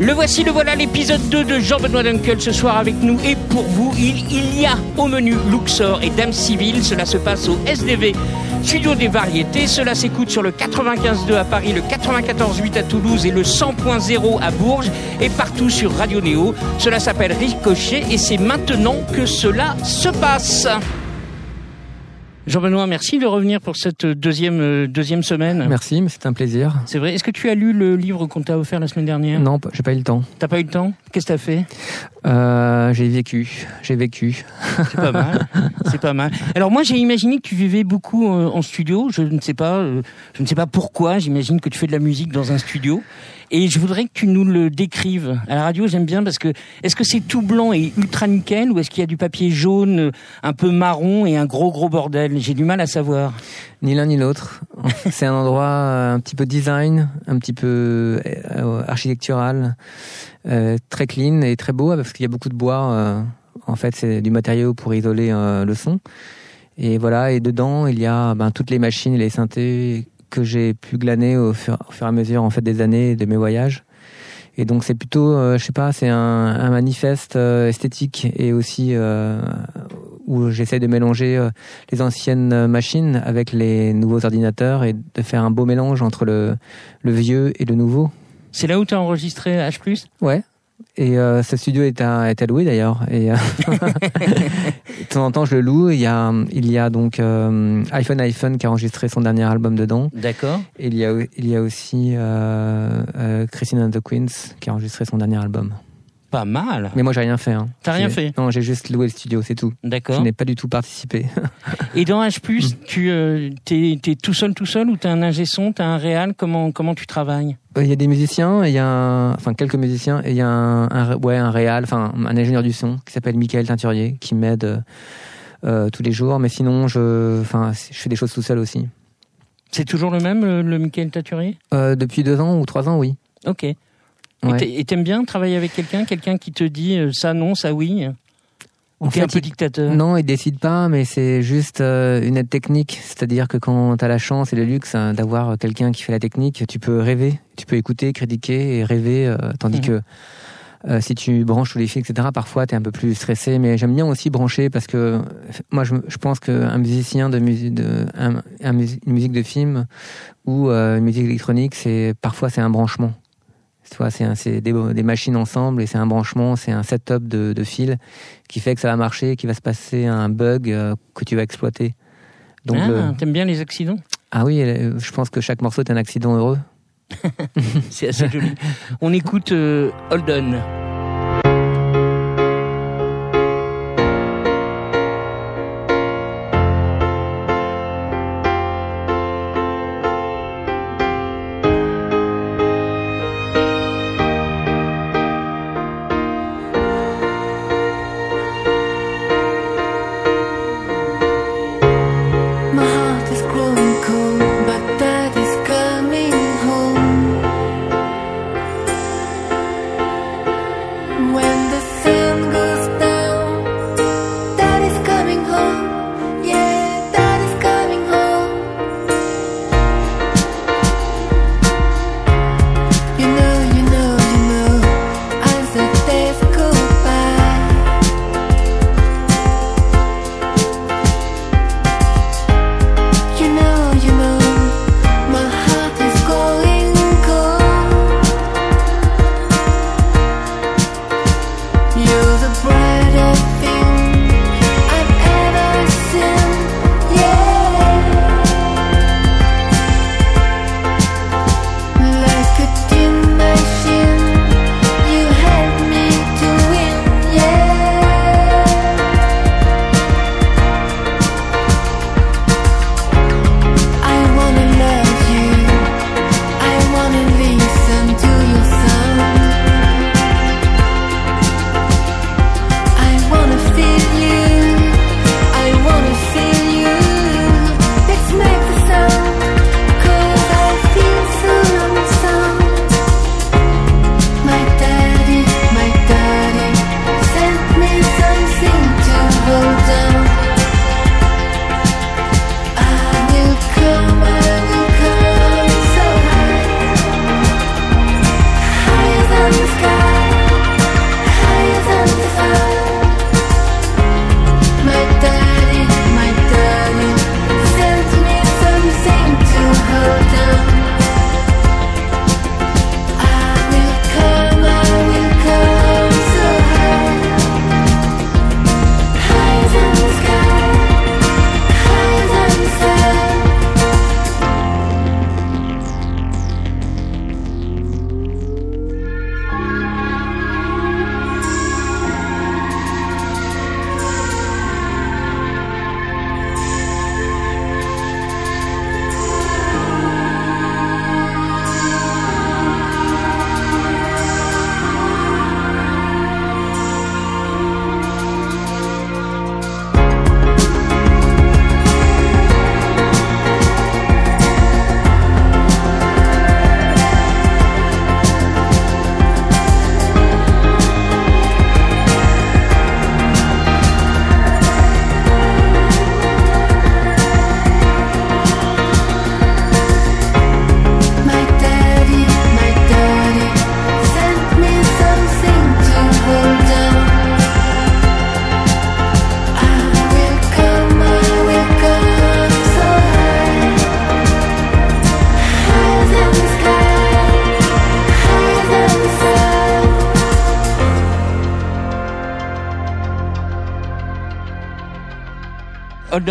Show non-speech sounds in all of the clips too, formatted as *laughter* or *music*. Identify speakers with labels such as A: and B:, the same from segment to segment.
A: Le voici, le voilà, l'épisode 2 de Jean-Benoît Dunkel ce soir avec nous. Et pour vous, il, y a au menu Luxor et Dame Civile. Cela se passe au SDV, Studio des Variétés. Cela s'écoute sur le 95.2 à Paris, le 94.8 à Toulouse et le 100.0 à Bourges. Et partout sur Radio Néo. Cela s'appelle Ricochet et c'est maintenant que cela se passe. Jean-Benoît, merci de revenir pour cette deuxième, euh, deuxième semaine.
B: Merci, mais c'est un plaisir.
A: C'est vrai. Est-ce que tu as lu le livre qu'on t'a offert la semaine dernière?
B: Non, j'ai pas eu le temps.
A: T'as pas eu le temps? Qu'est-ce que t'as fait?
B: Euh, j'ai vécu, j'ai vécu.
A: C'est pas mal. *laughs* C'est pas mal. Alors moi j'ai imaginé que tu vivais beaucoup euh, en studio. Je ne sais pas, euh, je ne sais pas pourquoi. J'imagine que tu fais de la musique dans un studio. Et je voudrais que tu nous le décrives. À la radio j'aime bien parce que est-ce que c'est tout blanc et ultra nickel ou est-ce qu'il y a du papier jaune, un peu marron et un gros gros bordel? J'ai du mal à savoir.
B: Ni l'un ni l'autre. *laughs* C'est un endroit euh, un petit peu design, un petit peu euh, architectural, euh, très clean et très beau parce qu'il y a beaucoup de bois. euh, en fait, c'est du matériau pour isoler le son. Et voilà, et dedans, il y a ben, toutes les machines et les synthés que j'ai pu glaner au fur, au fur et à mesure en fait des années de mes voyages. Et donc c'est plutôt, euh, je sais pas, c'est un, un manifeste euh, esthétique et aussi euh, où j'essaie de mélanger euh, les anciennes machines avec les nouveaux ordinateurs et de faire un beau mélange entre le, le vieux et le nouveau.
A: C'est là où tu as enregistré H+.
B: Ouais. Et euh, ce studio est à, est à louer d'ailleurs. Et euh, *laughs* *laughs* de temps en temps, je le loue. Il y a, il y a donc euh, iPhone iPhone qui a enregistré son dernier album dedans.
A: D'accord.
B: Et il y a, il y a aussi Christine and the Queens qui a enregistré son dernier album.
A: Pas mal.
B: Mais moi, j'ai rien fait. Hein.
A: T'as rien fait
B: Non, j'ai juste loué le studio, c'est tout. Je
A: D'accord.
B: n'ai pas du tout participé. *laughs*
A: Et dans H+, tu euh, t'es t'es tout seul tout seul ou t'as un ingé son, t'as un réal? Comment comment tu travailles?
B: Euh, Il y a des musiciens, il y a un- enfin quelques musiciens, et il y a un, un, ouais, un réal, enfin un ingénieur du son qui s'appelle Michael Teinturier qui m'aide euh, euh, tous les jours. Mais sinon, je, enfin, je fais des choses tout seul aussi.
A: C'est toujours le même, le, le Michael
B: Euh, depuis deux ans ou trois ans, oui.
A: Ok. Et
B: Ouais.
A: Et t'aimes bien travailler avec quelqu'un, quelqu'un qui te dit euh, ça non, ça oui Ou
B: En
A: t'es un
B: fait,
A: peu dictateur?
B: Non, il décide pas, mais c'est juste euh, une aide technique. C'est-à-dire que quand tu as la chance et le luxe hein, d'avoir quelqu'un qui fait la technique, tu peux rêver, tu peux écouter, critiquer et rêver, euh, tandis
A: Mhm.
B: que euh, si tu branches tous les fils, etc., parfois tu es un peu plus stressé. Mais j'aime bien aussi brancher parce que euh, moi, je, je pense qu'un musicien de, musique de un, un musi- une musique de film ou euh, une musique électronique, c'est parfois c'est un branchement. Vois, c'est des, des machines ensemble et c'est un branchement, c'est un setup de, de fils qui fait que ça va marcher, qu'il va se passer un bug euh, que tu vas exploiter. Donc,
A: Ah,
B: le-
A: T'aimes bien les accidents?
B: Ah oui, je pense que chaque morceau est un accident heureux. *laughs*
A: C'est assez joli. On écoute euh, Holden.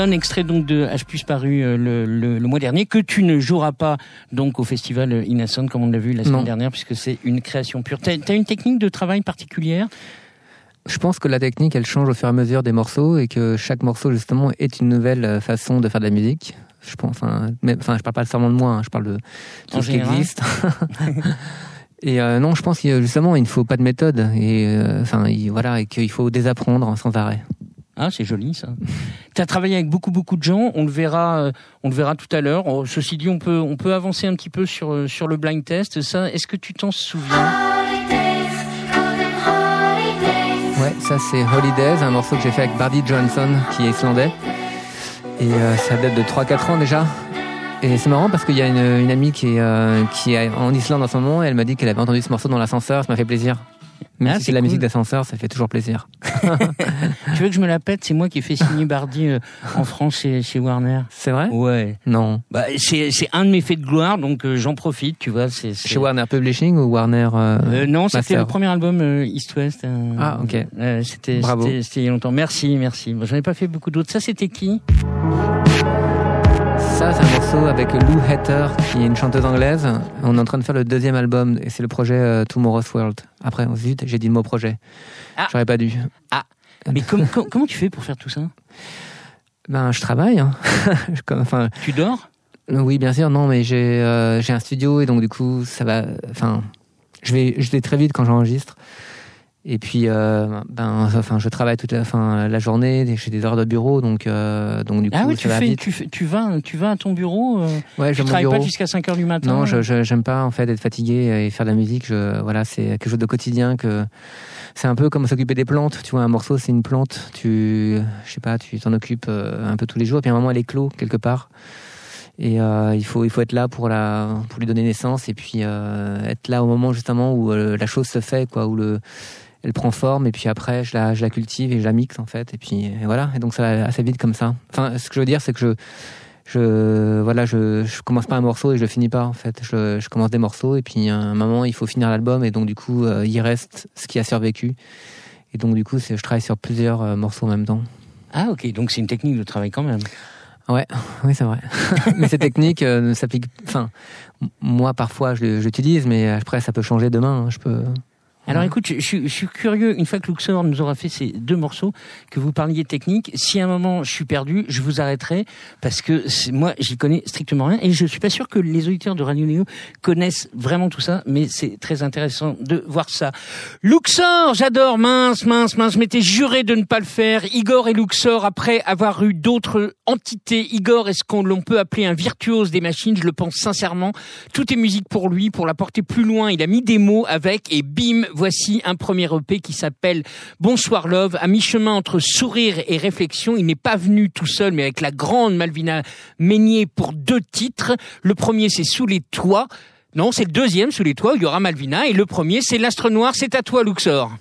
A: On, extrait donc de H plus paru euh, le, le, le mois dernier, que tu ne joueras pas donc au festival euh, Innocent comme on l'a vu la semaine
B: Non.
A: dernière, puisque c'est une création pure. T'as as une technique de travail particulière?
B: Je pense que la technique, elle change au fur et à mesure des morceaux et que chaque morceau, justement, est une nouvelle euh, façon de faire de la musique. Je pense, enfin, mais, enfin je parle pas seulement de moi, hein, je parle de tout
A: En
B: ce qui existe. *laughs* et euh, non, je pense que justement, il ne faut pas de méthode et euh, enfin, il- voilà, et qu'il faut désapprendre sans arrêt.
A: Ah, c'est joli ça. tu as travaillé avec beaucoup beaucoup de gens, on le verra euh, on le verra tout à l'heure. Oh, ceci dit, on peut on peut avancer un petit peu sur euh, sur le blind test. Ça, est-ce que tu t'en souviens?
B: Ouais, ça c'est Holidays, un morceau que j'ai fait avec Bardi Johnson, qui est islandais. Et euh, ça date de 3-4 ans déjà. Et c'est marrant parce qu'il y a une, une amie qui est, qui est en Islande en ce moment et elle m'a dit qu'elle avait entendu ce morceau dans l'ascenseur, ça m'a fait plaisir. Même
A: Ah,
B: si
A: c'est
B: de la
A: cool.
B: musique d'ascenseur, ça fait toujours plaisir. *laughs* *laughs*
A: Tu veux que je me la pète? C'est moi qui ai fait signer Bardi euh, en France chez, chez Warner.
B: C'est vrai?
A: Ouais.
B: Non.
A: Bah, c'est un de mes faits de gloire, donc euh, j'en profite, tu vois. C'est
B: Chez Warner Publishing ou Warner euh,
A: Euh, non, c'était le premier album euh, East West.
B: Ah, ok.
A: euh, c'était
B: Bravo.
A: c'était c'était il y a longtemps. Merci, merci. Bon, J'en ai pas fait beaucoup d'autres. Ça, c'était qui?
B: Ça, c'est un morceau avec Lou Hatter, qui est une chanteuse anglaise. On est en train de faire le deuxième album et c'est le projet euh, Tomorrow's World. Après, zut, j'ai dit le mot projet.
A: Ah.
B: J'aurais pas dû.
A: Mais com- com- comment tu fais pour faire tout ça?
B: Ben, je travaille. Hein. *laughs* Enfin,
A: Tu dors?
B: Oui, bien sûr, non, mais j'ai euh, j'ai un studio et donc du coup, ça va. Enfin, je vais, je vais très vite quand j'enregistre. Et puis, euh, ben, enfin, je travaille toute la, fin, la journée. J'ai des heures de bureau, donc, euh, donc du coup,
A: Ah oui,
B: ça
A: tu
B: va
A: fais,
B: vite.
A: tu fais, tu vas, tu vas à ton bureau. euh,
B: Ouais,
A: tu travailles
B: bureau.
A: pas jusqu'à 5 heures du matin.
B: Non, je je- j'aime pas en fait être fatigué et faire de la musique. Je, voilà, c'est quelque chose de quotidien que c'est un peu comme s'occuper des plantes. Tu vois, un morceau, c'est une plante. Tu, je sais pas, tu t'en occupes euh, un peu tous les jours. Puis à un moment, elle éclot quelque part. Et euh, il faut il faut être là pour la pour lui donner naissance et puis euh, être là au moment justement où euh, la chose se fait quoi, où le elle prend forme et puis après je la je la cultive et je la mixe en fait. Et puis et voilà. Et donc ça va assez vite comme ça. Enfin, ce que je veux dire, c'est que je je voilà je, je commence pas un morceau et je le finis pas en fait. Je, je commence des morceaux et puis à un moment il faut finir l'album et donc du coup euh, il reste ce qui a survécu. Et donc du coup je travaille sur plusieurs euh, morceaux en même temps.
A: Ah ok, donc c'est une technique de travail quand même. *laughs*
B: oui c'est vrai. *laughs* Mais ces techniques euh, ne s'appliquent enfin moi parfois je j'utilise mais après ça peut changer demain hein, je peux
A: Alors
B: Ouais.
A: écoute, je, je- je suis curieux, une fois que Luxor nous aura fait ces deux morceaux, que vous parliez technique, si à un moment je suis perdu, je vous arrêterai, parce que moi j'y connais strictement rien, et je suis pas sûr que les auditeurs de Radio Néo connaissent vraiment tout ça, mais c'est très intéressant de voir ça. Luxor, j'adore, mince, mince, mince, je m'étais juré de ne pas le faire. Igor et Luxor, après avoir eu d'autres entités, Igor est ce qu'on l'on peut appeler un virtuose des machines, je le pense sincèrement. Tout est musique pour lui, pour la porter plus loin. Il a mis des mots avec et bim, voici un premier EP qui s'appelle Bonsoir Love. À mi-chemin entre sourire et réflexion, il n'est pas venu tout seul, mais avec la grande Malvina Meignier pour deux titres. Le premier, c'est Sous les toits. Non, c'est le deuxième, Sous les toits, où il y aura Malvina. Et le premier, c'est L'Astre Noir. C'est à toi, Luxor.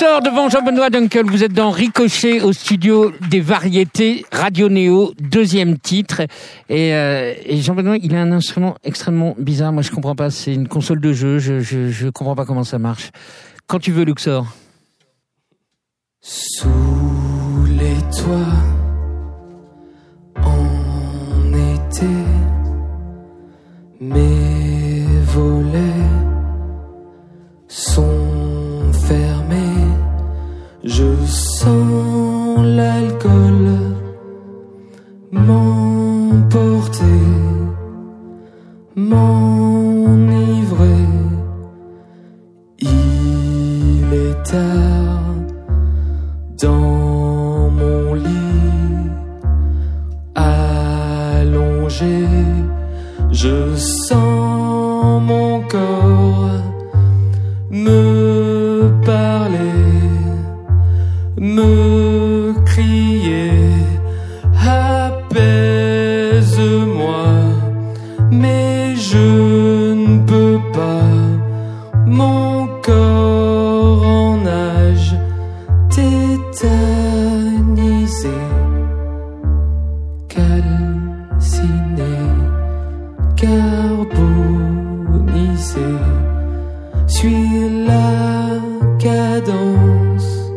A: sort devant Jean-Benoît Dunkel. Vous êtes dans Ricochet au studio des variétés Radio Néo, deuxième titre. Euh, et, Jean-Benoît, il a un instrument extrêmement bizarre. Moi, je comprends pas. C'est une console de jeu. Je, je, je comprends pas comment ça marche. Quand tu veux, Luxor.
C: Sous les toits, en été, mes volets sont m'enivrer. Il est tard dans mon lit, allongé, je sens. décarbonisé. Suis la cadence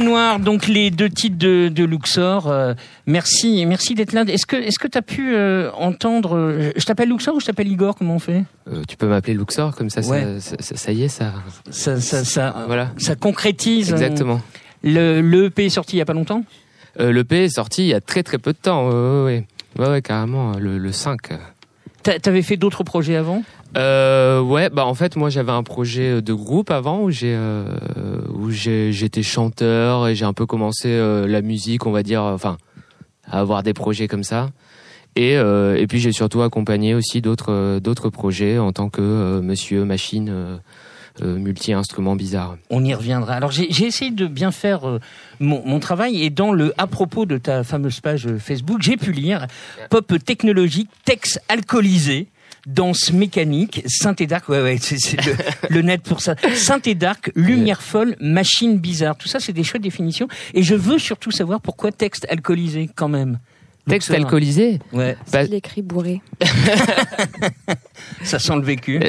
A: noir, donc les deux titres de, de Luxor. euh, merci, merci d'être là. Est-ce que, est-ce que t'as pu euh, entendre euh, Je t'appelle Luxor ou je t'appelle Igor Comment on fait?
D: Tu peux m'appeler Luxor, comme ça, ça-
A: Ouais.
D: ça, ça- ça y est, ça.
A: Ça, ça, ça,
D: Voilà.
A: ça concrétise.
D: Exactement.
A: Le, le EP est sorti il y a pas longtemps?
D: Euh, L'EP est sorti il y a très très peu de temps. Ouais, ouais, ouais. Ouais, ouais, carrément, le, le 5.
A: T'a- T'avais fait d'autres projets avant?
D: Euh, ouais, bah en fait moi j'avais un projet de groupe avant où j'ai euh, où j'étais chanteur et j'ai un peu commencé euh, la musique, on va dire, euh, enfin à avoir des projets comme ça. Et euh, et puis j'ai surtout accompagné aussi d'autres euh, d'autres projets en tant que euh, Monsieur Machine euh, euh, multi instrument bizarre.
A: On y reviendra. Alors j'ai essayé de bien faire euh, mon, mon travail et dans le à propos de ta fameuse page euh, Facebook, j'ai pu lire pop technologique, texte alcoolisé. Danse mécanique, synthé dark, ouais ouais, c'est le, le net pour ça. Synthé dark, lumière folle, machine bizarre. Tout ça, c'est des chouettes définitions. Et je veux surtout savoir pourquoi texte alcoolisé quand même.
D: Texte
A: Luxor.
D: alcoolisé.
A: Ouais,
D: Bah-
E: Il écrit bourré.
A: ça sent le vécu.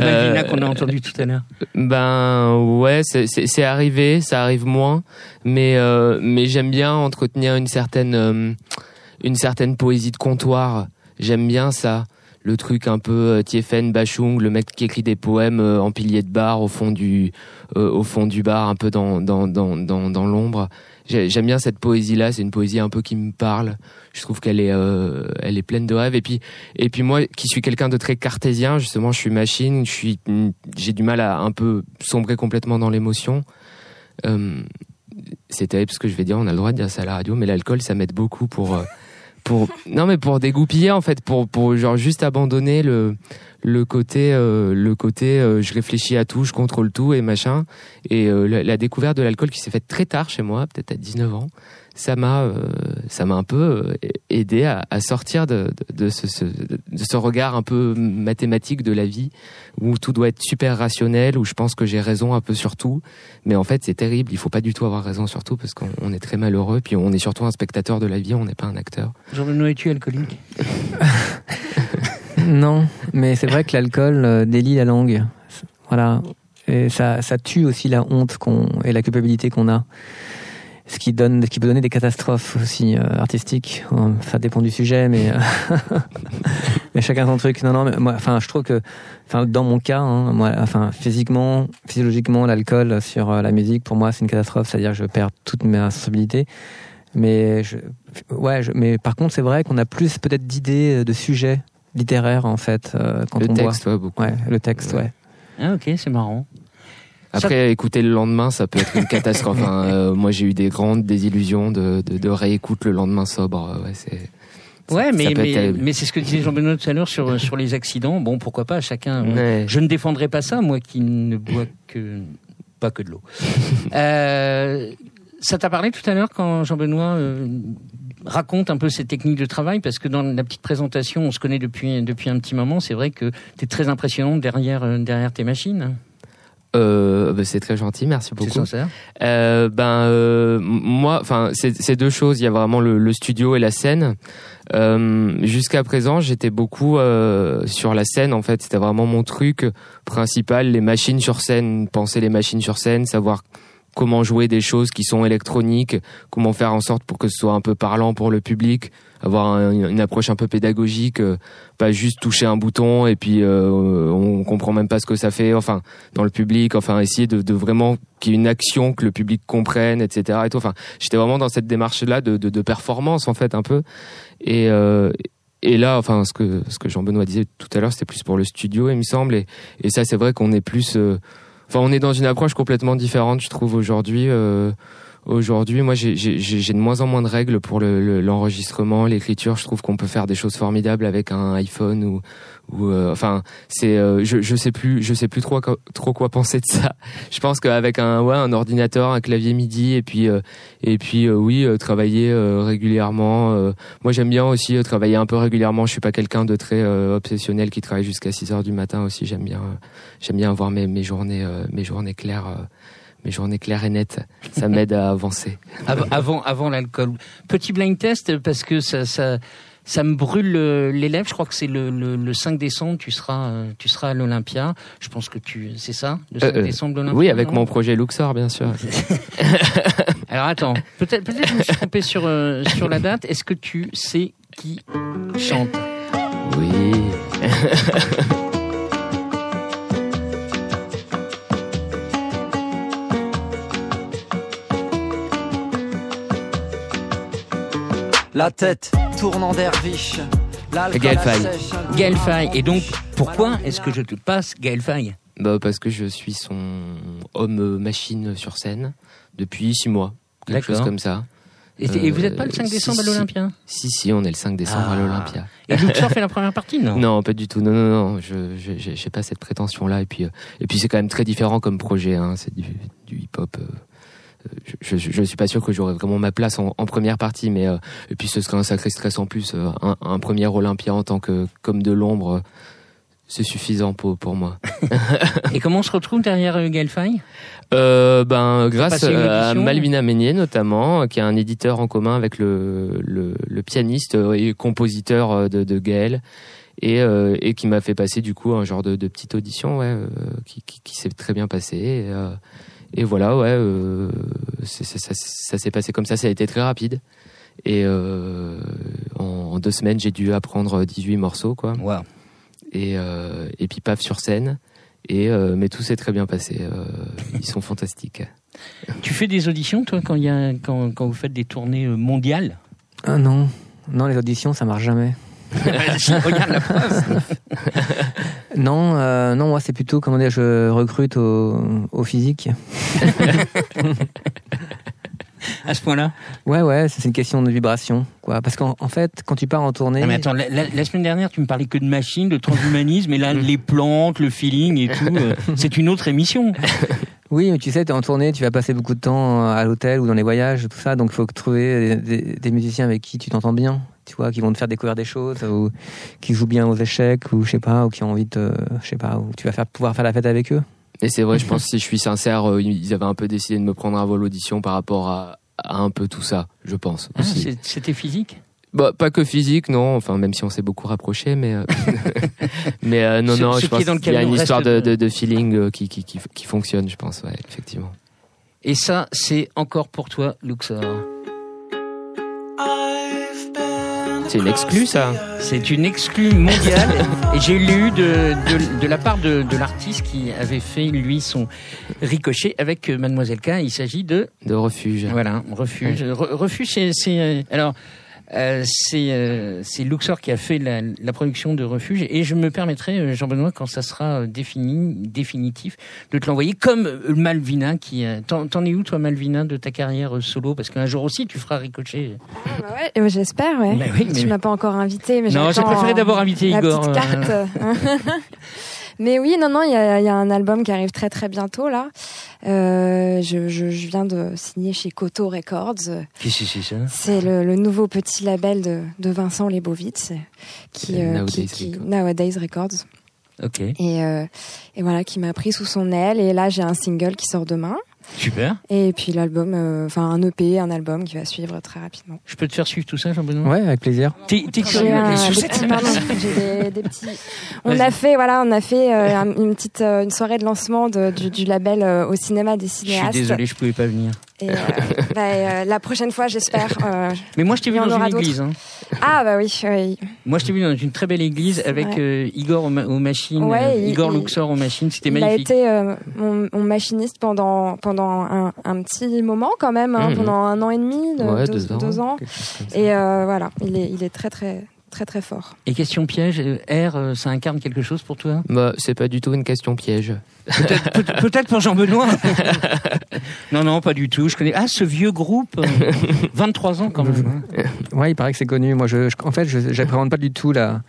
D: Euh,
A: Malvina qu'on a entendu tout à l'heure.
D: Ben ouais, c'est arrivé, ça arrive moins, mais euh, mais j'aime bien entretenir une certaine euh, une certaine poésie de comptoir. J'aime bien ça, le truc un peu euh, Tiefen Bachung, le mec qui écrit des poèmes euh, en pilier de bar au fond du euh, au fond du bar, un peu dans dans dans dans, dans l'ombre. J'ai- J'aime bien cette poésie là, c'est une poésie un peu qui me parle. Je trouve qu'elle est euh, elle est pleine de rêves et puis et puis moi qui suis quelqu'un de très cartésien, justement, je suis machine, je suis j'ai du mal à un peu sombrer complètement dans l'émotion. Euh, c'est terrible ce que je vais dire, on a le droit de dire ça à la radio, mais l'alcool ça m'aide beaucoup pour euh, pour non mais pour dégoupiller en fait, pour pour genre juste abandonner le le côté euh, le côté euh, je réfléchis à tout, je contrôle tout et machin. Et euh, la, la découverte de l'alcool qui s'est faite très tard chez moi, peut-être à 19 ans, ça m'a euh, ça m'a un peu euh, aidé à, à sortir de, de, de ce, ce- de ce regard un peu mathématique de la vie où tout doit être super rationnel où je pense que j'ai raison un peu sur tout. Mais en fait c'est terrible. Il faut pas du tout avoir raison sur tout parce qu'on on est très malheureux. Puis on est surtout un spectateur de la vie on n'est pas un acteur.
A: Jean-Benoît, es-tu alcoolique? *laughs*
B: Non, mais c'est vrai que l'alcool euh, délie la langue. Voilà. Et ça, ça tue aussi la honte qu'on et la culpabilité qu'on a. Ce qui donne, ce qui peut donner des catastrophes aussi euh, artistiques. Euh, Ça dépend du sujet, mais euh, *laughs* mais chacun son truc. Non, non, mais moi, enfin, je trouve que, enfin, dans mon cas, hein, moi, enfin, physiquement, physiologiquement, l'alcool sur euh, la musique, pour moi, c'est une catastrophe. C'est-à-dire, que je perds toute ma sensibilité. Mais je, ouais, je- mais par contre, c'est vrai qu'on a plus peut-être d'idées, de sujets littéraires en fait euh, quand
D: le
B: on
D: texte ouais, beaucoup
B: boit. Ouais, le texte, ouais.
A: Ah ok, c'est marrant.
D: après écouter le lendemain ça peut être une catastrophe *laughs* hein. Euh, moi j'ai eu des grandes désillusions de, de, de réécoute le lendemain sobre ouais c'est
A: Ouais, mais, mais, mais c'est ce que disait Jean-Benoît tout à l'heure sur, *laughs* sur les accidents. Bon, pourquoi pas, chacun. euh,
D: Ouais.
A: Je ne défendrai pas ça, moi qui ne bois que pas que de l'eau. *laughs* Euh, ça t'a parlé tout à l'heure quand Jean-Benoît euh, raconte un peu ses techniques de travail? Parce que dans la petite présentation, on se connaît depuis depuis un petit moment. C'est vrai que tu es très impressionnant derrière euh, derrière tes machines.
D: euh, bah, c'est très gentil merci
A: C'est
D: beaucoup
A: sincère.
D: Euh, ben euh, m- moi, enfin c'est c'est deux choses. Il y a vraiment le, le studio et la scène. Jusqu'à présent, j'étais beaucoup sur la scène. En fait, c'était vraiment mon truc principal. Les machines sur scène, penser les machines sur scène, savoir comment jouer des choses qui sont électroniques, comment faire en sorte pour que ce soit un peu parlant pour le public, avoir un- une approche un peu pédagogique, euh, pas juste toucher un bouton et puis euh, on comprend même pas ce que ça fait. Enfin, dans le public, enfin essayer de, vraiment qu'il y ait une action que le public comprenne, etc. Et tout. Enfin, j'étais vraiment dans cette démarche-là de, de, de performance en fait un peu. Et euh, et là, enfin, ce que ce que Jean-Benoît disait tout à l'heure, c'était plus pour le studio, il me semble. Et, et ça, c'est vrai qu'on est plus, enfin, on est dans une approche complètement différente, je trouve aujourd'hui. Euh, Aujourd'hui, moi, j'ai- de moins en moins de règles pour le- le- l'enregistrement, l'écriture. Je trouve qu'on peut faire des choses formidables avec un iPhone ou, ou euh, enfin, c'est, euh, je, je sais plus, je sais plus trop trop quoi penser de ça. Je pense qu'avec un, ouais, un ordinateur, un clavier MIDI, et puis, euh, et puis, euh, oui, euh, travailler euh, régulièrement. moi, j'aime bien aussi travailler un peu régulièrement. Je suis pas quelqu'un de très obsessionnel qui travaille jusqu'à 6 heures du matin aussi. J'aime bien, j'aime bien avoir mes, mes journées, mes journées claires. Euh, mes journées claires et nettes, ça m'aide à avancer. *laughs*
A: Av- avant avant l'alcool. Petit blind test parce que ça ça Ça me brûle euh, les lèvres. Je crois que c'est le, le, le 5 décembre. Tu seras, euh, tu seras à l'Olympia. Je pense que tu, c'est ça, le 5
D: Euh, euh,
A: décembre l'Olympia.
D: Oui, avec mon projet Luxor, bien sûr. *laughs*
A: Alors attends, peut-être, peut-être je me suis trompé sur euh, sur la date. Est-ce que tu sais qui chante?
D: Oui. *laughs*
F: La tête tournant derviche. l'alcool
D: Gaël Faye.
A: Gaël Faye. Et donc, pourquoi est-ce que je te passe Gaël Faye?
D: Bah, parce que je suis son homme-machine sur scène depuis six mois. Quelque chose comme ça.
A: et, et vous
D: Euh,
A: n'êtes pas le 5
D: si,
A: décembre à l'Olympia?
D: Si, si, on est le 5 décembre
A: Ah.
D: à l'Olympia.
A: Et Luxor *laughs* fait la première partie, non?
D: Non, pas du tout. Non, non, non. Je, j'ai pas cette prétention-là. Et puis, euh, et puis c'est quand même très différent comme projet. Hein. C'est du, du hip-hop. euh, euh, je, je suis pas sûr que j'aurai vraiment ma place en, en première partie, mais euh, et puis ce serait un sacré stress en plus. euh, un, un premier Olympia en tant que comme de l'ombre, euh, c'est suffisant pour pour moi. *laughs*
A: Et comment on se retrouve derrière euh,
D: Euh, ben grâce à Malvina Meignier notamment, qui est un éditeur en commun avec le le, le pianiste et compositeur de, de Gaël. Et, et qui m'a fait passer du coup un genre de, de petite audition ouais, qui, qui, qui s'est très bien passé et, euh, et voilà ouais euh, ça, ça s'est passé comme ça ça a été très rapide. Et euh, en, en deux semaines j'ai dû apprendre 18 morceaux quoi.
A: Wow.
D: et, euh, et puis paf sur scène. Et euh, mais tout s'est très bien passé euh, ils sont fantastiques.
A: Tu fais des auditions, toi, quand, il y a, quand, quand vous faites des tournées mondiales?
B: Ah non, non, les auditions, ça marche jamais.
A: Regarde la preuve. *laughs*
B: Non, euh, non, moi c'est plutôt comment dire, je recrute au, au physique. *laughs*
A: À ce point-là
B: Ouais, ouais, c'est une question de vibration, quoi. Parce qu'en en fait, quand tu pars en tournée,
A: Non, mais attends, la, la- la semaine dernière, tu me parlais que de machines, de transhumanisme, et là, les plantes, le feeling et tout, euh, *laughs* c'est une autre émission.
B: oui, mais tu sais, t'es en tournée, tu vas passer beaucoup de temps à l'hôtel ou dans les voyages, tout ça, donc il faut que trouver des, des- des musiciens avec qui tu t'entends bien, tu vois, qui vont te faire découvrir des choses, ou qui jouent bien aux échecs, ou je sais pas, ou qui ont envie de, je sais pas, ou tu vas faire pouvoir faire la fête avec eux.
D: et c'est vrai je pense si je suis sincère euh, ils avaient un peu décidé de me prendre à vol audition par rapport à, à un peu tout ça je pense
A: Ah, C'était physique?
D: Bah, pas que physique, non. Enfin, même si on s'est beaucoup rapproché, mais euh, *laughs* mais euh, non,
A: Ce-
D: non.
A: ce
D: je pense qu'il y a une histoire de,
A: de-
D: de, de feeling euh, qui, qui, qui, qui fonctionne, je pense. Ouais, effectivement.
A: Et ça, c'est encore pour toi, Luxor.
D: C'est une exclue, ça.
A: C'est une exclue mondiale *laughs* et j'ai lu de, de, de la part de, de l'artiste qui avait fait lui son ricochet avec euh, Mademoiselle K. Il s'agit de
D: De refuge.
A: voilà refuge. Re- refuge, c'est c'est, euh, alors euh, c'est euh, c'est Luxor qui a fait la, la production de Refuge et je me permettrai euh, Jean-Benoît quand ça sera euh, défini définitif de te l'envoyer comme Malvina qui t'en t'en es où toi Malvina de ta carrière solo? Parce qu'un jour aussi tu feras ricochet.
E: Ah, bah ouais, j'espère, ouais.
A: Bah oui, mais-
E: Tu m'as pas encore invité, mais
A: Non, j'ai préféré d'abord inviter
E: la
A: Igor.
E: petite carte. *laughs* mais oui, non, non, il y a, il y a un album qui arrive très très bientôt là. Euh, je, je, je viens de signer chez Koto Records.
A: Qu'est-ce que c'est ça
E: C'est le, le nouveau petit label de, de Vincent Lebovitz, qui, euh,
D: Nowadays
E: qui, qui-
D: Records.
E: Nowadays Records,
A: Ok,
E: et, euh, et voilà, qui m'a pris sous son aile. Et là, j'ai un single qui sort demain,
A: super.
E: et puis l'album, euh, enfin un EP, un album qui va suivre très rapidement.
A: Je peux te faire suivre tout ça, Jean-Benoît?
B: Ouais, avec plaisir.
A: T'es curieux
E: un-
A: des
E: des
A: chaussettes
E: petits- pardon, j'ai des, des petits. *laughs* On a fait, voilà, on a fait euh, un- une petite euh, une soirée de lancement de- du, du label euh, au cinéma des
A: Je suis
E: cinéastes.
A: désolé, je pouvais pas venir.
E: Et euh, *laughs* bah, euh, la prochaine fois, j'espère. euh,
A: Mais moi, je t'ai vu dans une église. hein.
E: Ah bah oui, oui.
A: Moi, je t'ai vu dans une très belle église avec euh, Igor aux, ma- aux machines,
E: Ouais,
A: euh, Igor
E: il-
A: Luxor aux machines. C'était
E: Il a
A: magnifique.
E: été euh, mon, mon machiniste pendant pendant un, un petit moment quand même, hein,
D: Mhm.
E: pendant un an et demi, de-
D: Ouais,
E: deux,
D: deux ans.
E: ans.
D: Comme ça.
E: Et euh, voilà, il est il est très très très très fort.
A: Et question piège, euh, R, euh, ça incarne quelque chose pour toi?
D: Bah, c'est pas du tout une question piège.
A: Peut-être peut- *laughs* peut-être pour Jean-Benoît. *laughs* non, non, pas du tout. Je connais. Ah, ce vieux groupe, euh, 23 ans quand même. hein.
B: Ouais, il paraît que c'est connu. Moi, je, je- en fait, je j'appréhende pas du tout la,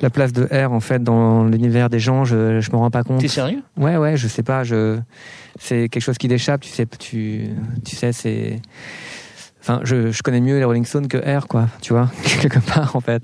B: la place de R en fait dans l'univers des gens. Je, je me rends pas compte.
A: T'es sérieux?
B: Ouais, ouais, je sais pas. Je, c'est quelque chose qui t'échappe. Tu sais, tu, tu sais, c'est. Enfin, je, je connais mieux les Rolling Stones que R, quoi. Tu vois, quelque part, en fait.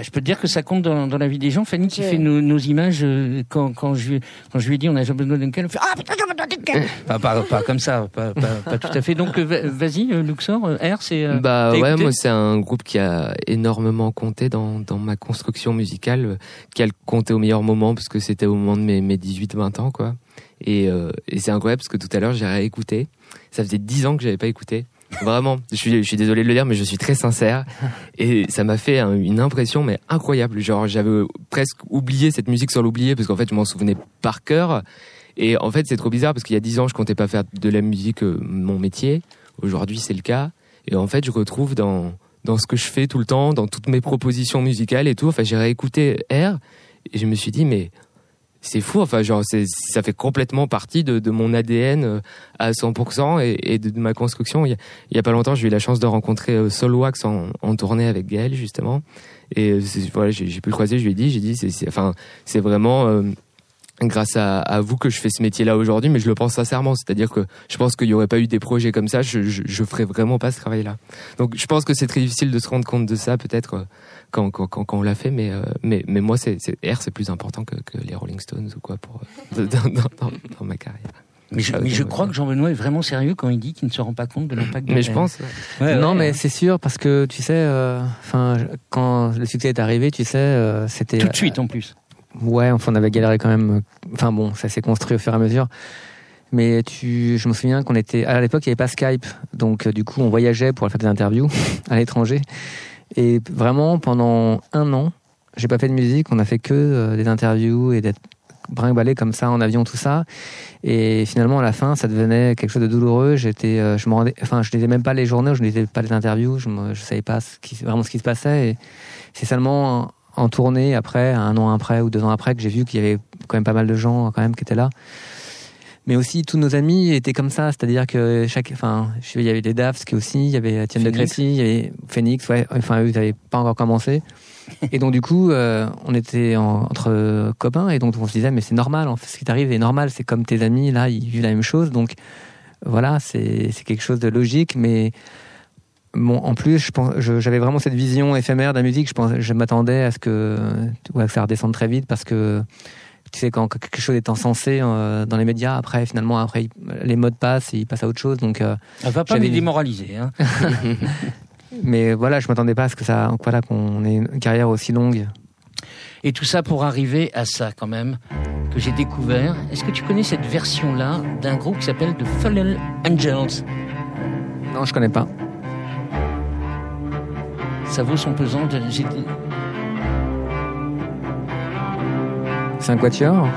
A: Je peux te dire que ça compte dans, dans la vie des gens. Fanny qui fait nos, nos images euh, quand, quand, je, lui- quand je lui ai dit on a Jean-Benoît Dunkel, elle fait Ah putain, Jean-Benoît Dunkel pas, pas, pas comme ça, pas, pas, pas tout à fait. Donc euh, va- vas-y, euh, Luxor, euh, R, c'est. euh,
D: Bah ouais, moi c'est un groupe qui a énormément compté dans, dans ma construction musicale, euh, qui a compté au meilleur moment parce que c'était au moment de mes, mes 18-20 ans quoi. Et, euh, et c'est incroyable parce que tout à l'heure j'ai réécouté. Ça faisait 10 ans que j'avais pas écouté. Vraiment, je suis, je suis désolé de le dire, mais je suis très sincère. Et ça m'a fait un- une impression mais incroyable. Genre j'avais presque oublié cette musique sans l'oublier parce qu'en fait je m'en souvenais par cœur. Et en fait c'est trop bizarre parce qu'il y a 10 ans je comptais pas faire de la musique euh, mon métier. Aujourd'hui c'est le cas. Et en fait, je retrouve dans, dans ce que je fais tout le temps, dans toutes mes propositions musicales et tout. Enfin, j'ai réécouté R et je me suis dit, mais c'est fou. Enfin, genre, ça fait complètement partie de, mon ADN euh, à 100% et, de, ma construction. Il y, a, pas longtemps, j'ai eu la chance de rencontrer euh, Solwax en, en tournée avec Gaël, justement. Et euh, voilà, j'ai, pu le croiser, je lui ai dit, j'ai dit, c'est, enfin, c'est vraiment, grâce à, à vous que je fais ce métier-là aujourd'hui, mais je le pense sincèrement. C'est-à-dire que je pense qu'il n'y aurait pas eu des projets comme ça, je, je, je ferais vraiment pas ce travail-là. Donc je pense que c'est très difficile de se rendre compte de ça, peut-être euh, quand, quand, quand, quand on l'a fait, mais, euh, mais, mais moi, c'est, c'est, R, c'est plus important que, que les Rolling Stones ou quoi pour, euh, dans, dans, dans, dans ma carrière.
A: Mais je,
D: Ah,
A: mais je
D: ouais.
A: crois que Jean-Benoît est vraiment sérieux quand il dit qu'il ne se rend pas compte de l'impact de
D: Mais je pense.
A: Ouais,
B: non,
A: ouais.
B: mais c'est sûr parce que tu sais, euh, enfin, quand le succès est arrivé, tu sais, euh, c'était
A: Tout de suite en plus.
B: Ouais, enfin, on avait galéré quand même. Enfin bon, ça s'est construit au fur et à mesure. Mais tu, je me souviens qu'on était à l'époque, il n'y avait pas Skype, donc euh, du coup, on voyageait pour faire des interviews *laughs* à l'étranger. Et vraiment, pendant un an, j'ai pas fait de musique. On a fait que euh, des interviews et d'être brinque comme ça en avion, tout ça. Et finalement, à la fin, ça devenait quelque chose de douloureux. J'étais, euh, je me rendais, enfin, je lisais même pas les journaux, je ne lisais pas les interviews, je, ne savais pas vraiment ce qui se passait. Et c'est seulement en, tournée après, un an après ou deux ans après, que j'ai vu qu'il y avait quand même pas mal de gens quand même qui étaient là. Mais aussi tous nos amis étaient comme ça, c'est-à-dire que chaque, enfin, il y avait des Dafs qui aussi, il y avait Étienne de. Crécy, il y avait Phoenix, ouais, enfin eux ils n'avaient pas encore commencé. *laughs* Et donc du coup, euh, on était en- entre copains et donc on se disait mais c'est normal, en fait, ce qui t'arrive est normal, c'est comme tes amis là, ils vivent la même chose, donc voilà, c'est c'est quelque chose de logique, mais bon, en plus, je pense, je- j'avais vraiment cette vision éphémère de la musique. Je pense, je m'attendais à ce que, ouais, que ça redescende très vite parce que tu sais quand quelque chose est encensé euh, dans les médias, après finalement après les modes passent et ils passent à autre chose. Donc, euh,
A: Elle va pas me démoraliser. Hein. *laughs*
B: mais voilà, je m'attendais pas à ce que ça, voilà, qu'on ait une carrière aussi longue.
A: Et tout ça pour arriver à ça quand même que j'ai découvert. Est-ce que tu connais cette version-là d'un groupe qui s'appelle The Fallen Angels?
B: Non, je connais pas.
A: Ça vaut son pesant. de-
B: C'est un quatuor.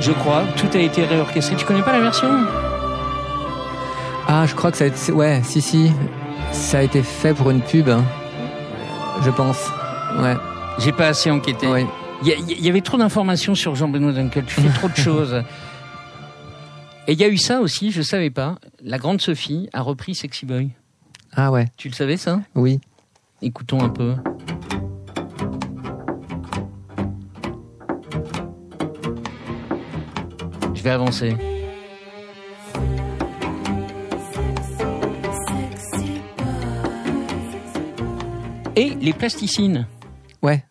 A: Je crois. Tout a été réorchestré. Tu connais pas la version?
B: Ah, je crois que ça a été, ouais, si si, ça a été fait pour une pub, hein. je pense. Ouais,
A: J'ai pas assez enquêté.
B: ouais.
A: Il y, a- il y avait trop d'informations sur Jean-Benoît Dunkel. Tu fais trop de *laughs* choses. Et il y a eu ça aussi, je savais pas. La grande Sophie a repris Sexy Boy.
B: Ah ouais,
A: Tu le savais ça?
B: Oui.
A: Écoutons un peu. Je vais avancer. Et les plasticines.
B: Ouais.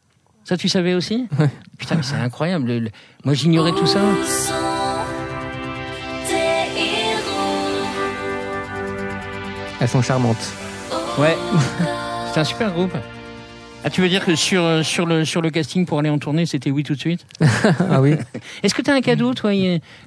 A: Ça, tu savais aussi? Putain, mais c'est incroyable. Le- le- Moi, j'ignorais tout ça.
B: Elles sont charmantes.
A: Ouais. *laughs* C'est un super groupe. Ah, tu veux dire que sur, euh, sur, le, sur le casting pour aller en tournée, c'était oui tout de suite? *laughs*
B: Ah oui. *laughs*
A: Est-ce que tu as un cadeau, toi,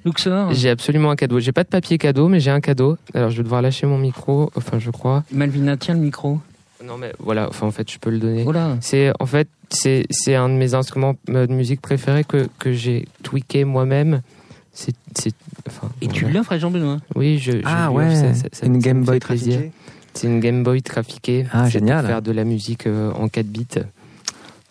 A: Luxor?
D: J'ai absolument un cadeau. J'ai pas de papier cadeau, mais j'ai un cadeau. Alors je vais devoir lâcher mon micro. Enfin, je crois.
A: Malvina, tiens le micro.
D: Non, mais voilà. Enfin, en fait, je peux le donner.
A: Oh là.
D: C'est en fait c'est c'est un de mes instruments euh, de musique préférés que que j'ai tweaké moi-même. C'est c'est enfin.
A: Et tu l'offres à Jean-Benoît
D: Oui, je. je
B: Ah
D: lui
B: ouais,
D: offre, ça- ça- ça-
B: une
D: ça
B: Game
D: me
B: Boy trafiquée.
D: C'est une Game Boy trafiquée.
B: Ah,
D: C'est
B: génial.
D: Pour faire de la musique euh, en 4 bits.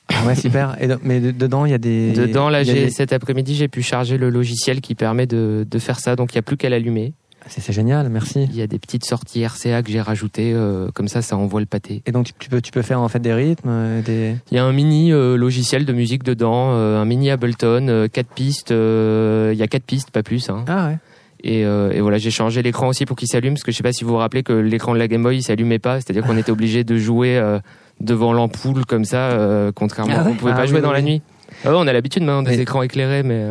B: Ah ouais, super. Et do- mais de- dedans, il y a des.
D: Dedans, là, j'ai
B: des-
D: cet après-midi, j'ai pu charger le logiciel qui permet de, de faire ça. Donc, il n'y a plus qu'à l'allumer.
B: C'est génial, merci.
D: Il y a des petites sorties RCA que j'ai rajoutées. euh, comme ça, ça envoie le pâté.
B: Et donc tu- peux, tu peux faire en fait des rythmes, euh, des.
D: Il y a un mini euh, logiciel de musique dedans, euh, un mini Ableton, 4 pistes. Il y a 4 pistes, pas plus. Hein.
B: Ah ouais.
D: Et, euh, et voilà, j'ai changé l'écran aussi pour qu'il s'allume, parce que je sais pas si vous vous rappelez que l'écran de la Game Boy il s'allumait pas, c'est-à-dire qu'on *laughs* était obligé de jouer euh, devant l'ampoule comme ça, euh, contrairement.
A: Ah ouais
D: on pouvait
B: Ah
D: pas
B: oui,
D: jouer
B: oui,
D: dans la nuit. Ah ouais, on a l'habitude maintenant des écrans éclairés, mais.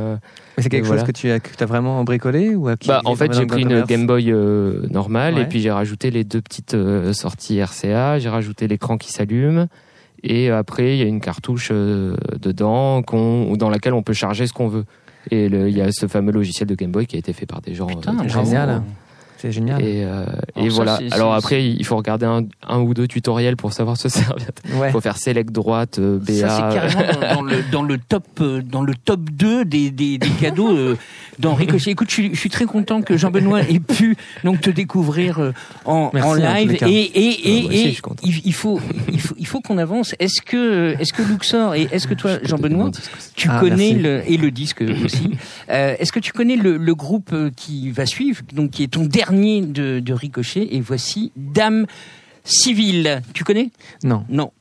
B: Mais c'est quelque chose que tu as, que as vraiment bricolé ou à qui
D: Bah, en fait, j'ai pris une Game Boy euh, normale
B: Ouais.
D: et puis j'ai rajouté les deux petites euh, sorties RCA, j'ai rajouté l'écran qui s'allume et après il y a une cartouche euh, dedans dans laquelle on peut charger ce qu'on veut. Et il y a ce fameux logiciel de Game Boy qui a été fait par des gens.
A: Putain,
D: euh,
A: bravo.
B: C'est génial.
D: Et, euh, et
A: ça,
D: voilà. Alors après, il faut regarder un, un ou deux tutoriels pour savoir se *laughs* servir.
B: Ouais.
D: Il faut faire select droite, euh, BA.
A: Ça, c'est carrément dans, dans le, dans, le top, euh, dans le top 2 des, des, des cadeaux euh, dans Ricochet. Écoute, je suis, je suis très content que Jean-Benoît ait pu donc te découvrir euh, en,
B: Merci,
A: en live. Et, et, et,
D: Ah, aussi,
A: et
D: content.
A: il, il faut, il faut, il faut qu'on avance. Est-ce que, est-ce que Luxor et est-ce que toi, Jean-Benoît, tu
B: Ah,
A: connais
B: merci.
A: le, et le disque aussi. *laughs* Euh, Est-ce que tu connais le, le groupe euh, qui va suivre, donc qui est ton dernier de, de Ricochet Et voici Dame Civile. Tu connais?
B: Non.
A: Non.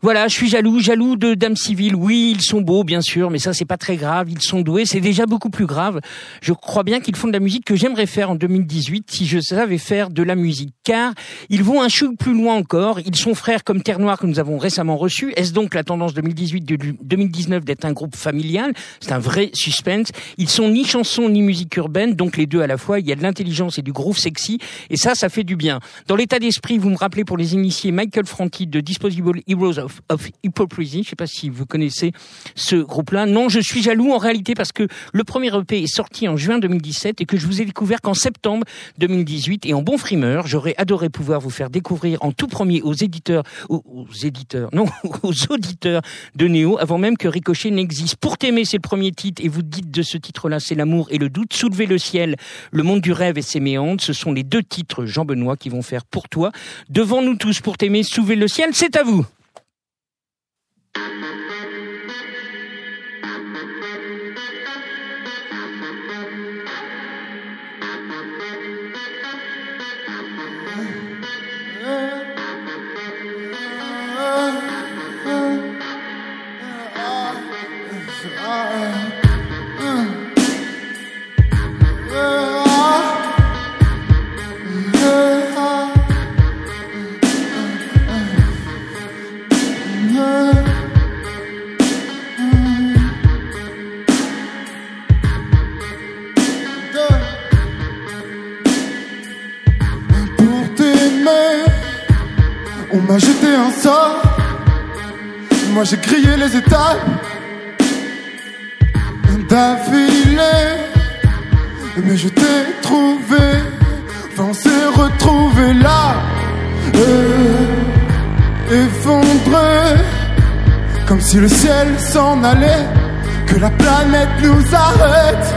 A: Voilà, je suis jaloux, jaloux de Dame Civile. Oui, ils sont beaux, bien sûr, mais ça, c'est pas très grave. Ils sont doués, c'est déjà beaucoup plus grave. Je crois bien qu'ils font de la musique que j'aimerais faire en 2018 si je savais faire de la musique. Car ils vont un chou plus loin encore. Ils sont frères comme Terre Noire que nous avons récemment reçu. Est-ce donc la tendance 2018-2019 d'être un groupe familial? C'est un vrai suspense. Ils sont ni chansons ni musique urbaine, donc les deux à la fois. Il y a de l'intelligence et du groove sexy. Et ça, ça fait du bien. Dans l'état d'esprit, vous me rappelez pour les initiés Michael Franti de Disposable Heroes of, of Hypocrisy. Je sais pas si vous connaissez ce groupe-là. Non, je suis jaloux en réalité parce que le premier EP est sorti en juin 2017 et que je vous ai découvert qu'en septembre 2018. Et en bon frimeur, j'aurais adoré pouvoir vous faire découvrir en tout premier aux éditeurs, aux, éditeurs, non, *laughs* aux auditeurs de Néo avant même que Ricochet n'existe. Pour t'aimer, c'est le premier titre et vous dites de ce titre-là, c'est l'amour et le doute. Soulever le ciel, le monde du rêve et ses méandres, ce sont les deux titres Jean Benoît qui vont faire pour toi. Devant nous tous, pour t'aimer, soulever le ciel, c'est à vous.
G: M'a jeté un sort. Moi j'ai grillé les étapes d'affilée. Mais je t'ai trouvé, enfin on s'est retrouvé là, euh, effondré, comme si le ciel s'en allait, que la planète nous arrête.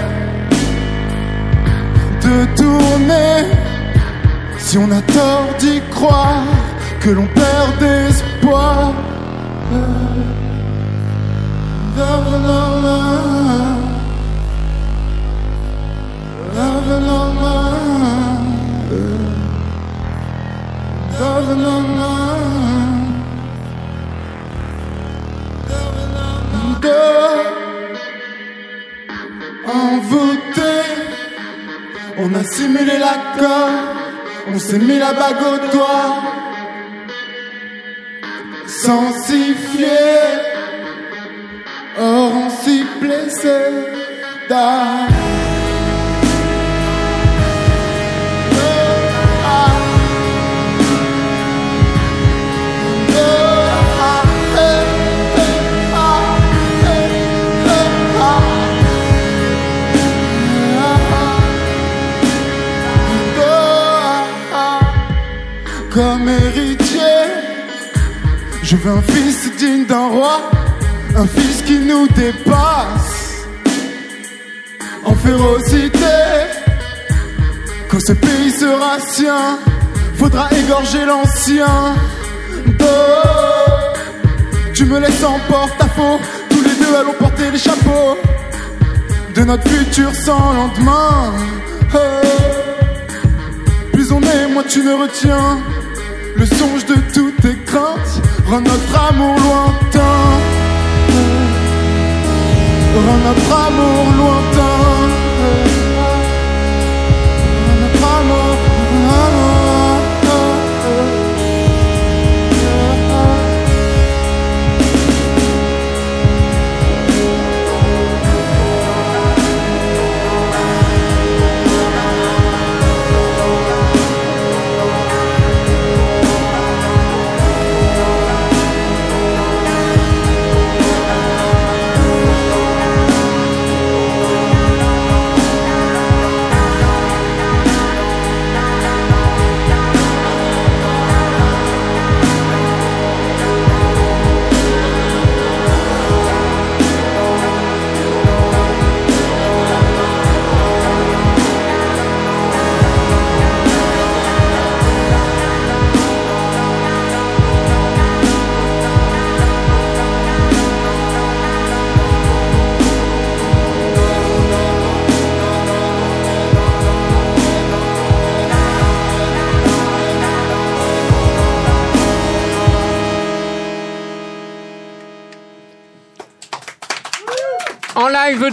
G: De tourner. Si on a tort d'y croire que l'on perd d'espoir. Envoûté, on a simulé l'accord. On s'est mis la bague au doigt Sans s'y fier Or on s'y blessait d'âme. Comme je veux un fils digne d'un roi, un fils qui nous dépasse en férocité. Quand ce pays sera sien, faudra égorger l'ancien. Oh, tu me laisses en porte-à-faux, tous les deux allons porter les chapeaux de notre futur sans lendemain. Oh. Plus on est, moins tu me retiens. Le songe de toutes tes craintes rend notre amour lointain. Rend notre amour lointain.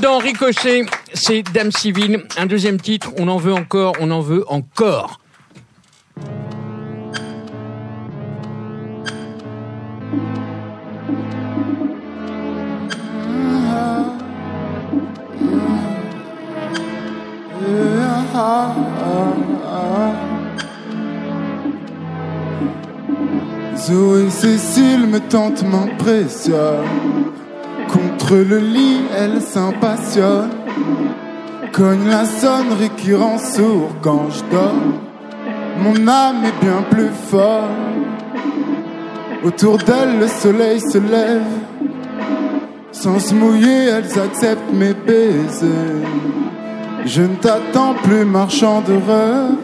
A: Dans Ricochet, c'est Dame Civile. Un deuxième titre, on en veut encore, on en veut encore.
G: Zoé Cécile me tente, m'impressionne. Le lit, elle s'impassionne. Cogne la sonnerie qui rend sourd quand je dors. Mon âme est bien plus fort. Autour d'elle, le soleil se lève. Sans se mouiller, elles acceptent mes baisers. Je ne t'attends plus, marchand de rêve,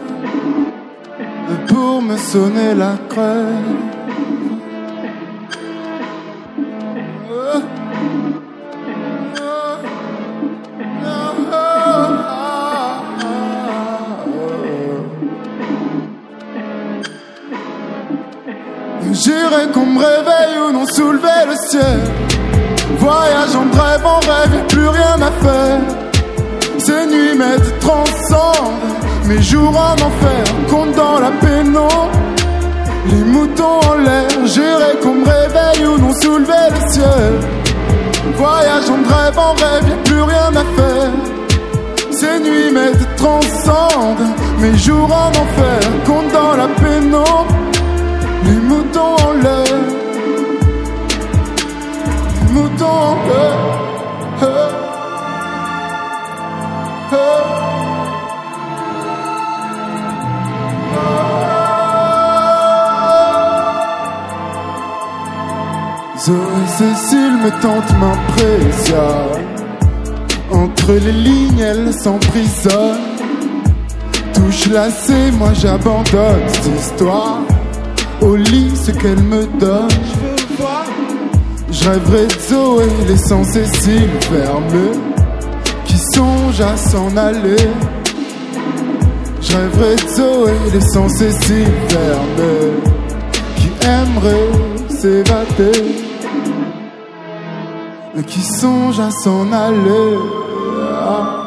G: pour me sonner la crève. J'irai qu'on me réveille ou non soulever le ciel. Voyage en rêve, en rêve, plus rien à faire. Ces nuits m'aident, transcendent mes jours en enfer, compte dans la pénombre. Les moutons en l'air, j'irai qu'on me réveille ou non soulever le ciel. Voyage en rêve, en rêve, plus rien à faire. Ces nuits m'aident, transcendent mes jours en enfer, compte dans la pénombre. Les moutons en l'air, les moutons en l'air. Zoé Cécile me tente, m'impressionne. Entre les lignes, elle s'emprisonne. Touche lacée, moi j'abandonne cette histoire. Qu'elle me donne, je rêverais de Zoé, laissant Cécile fermée, qui songe à s'en aller. Je rêverais de Zoé, laissant Cécile fermée, qui aimerait s'évader, qui songe à s'en aller. Ah.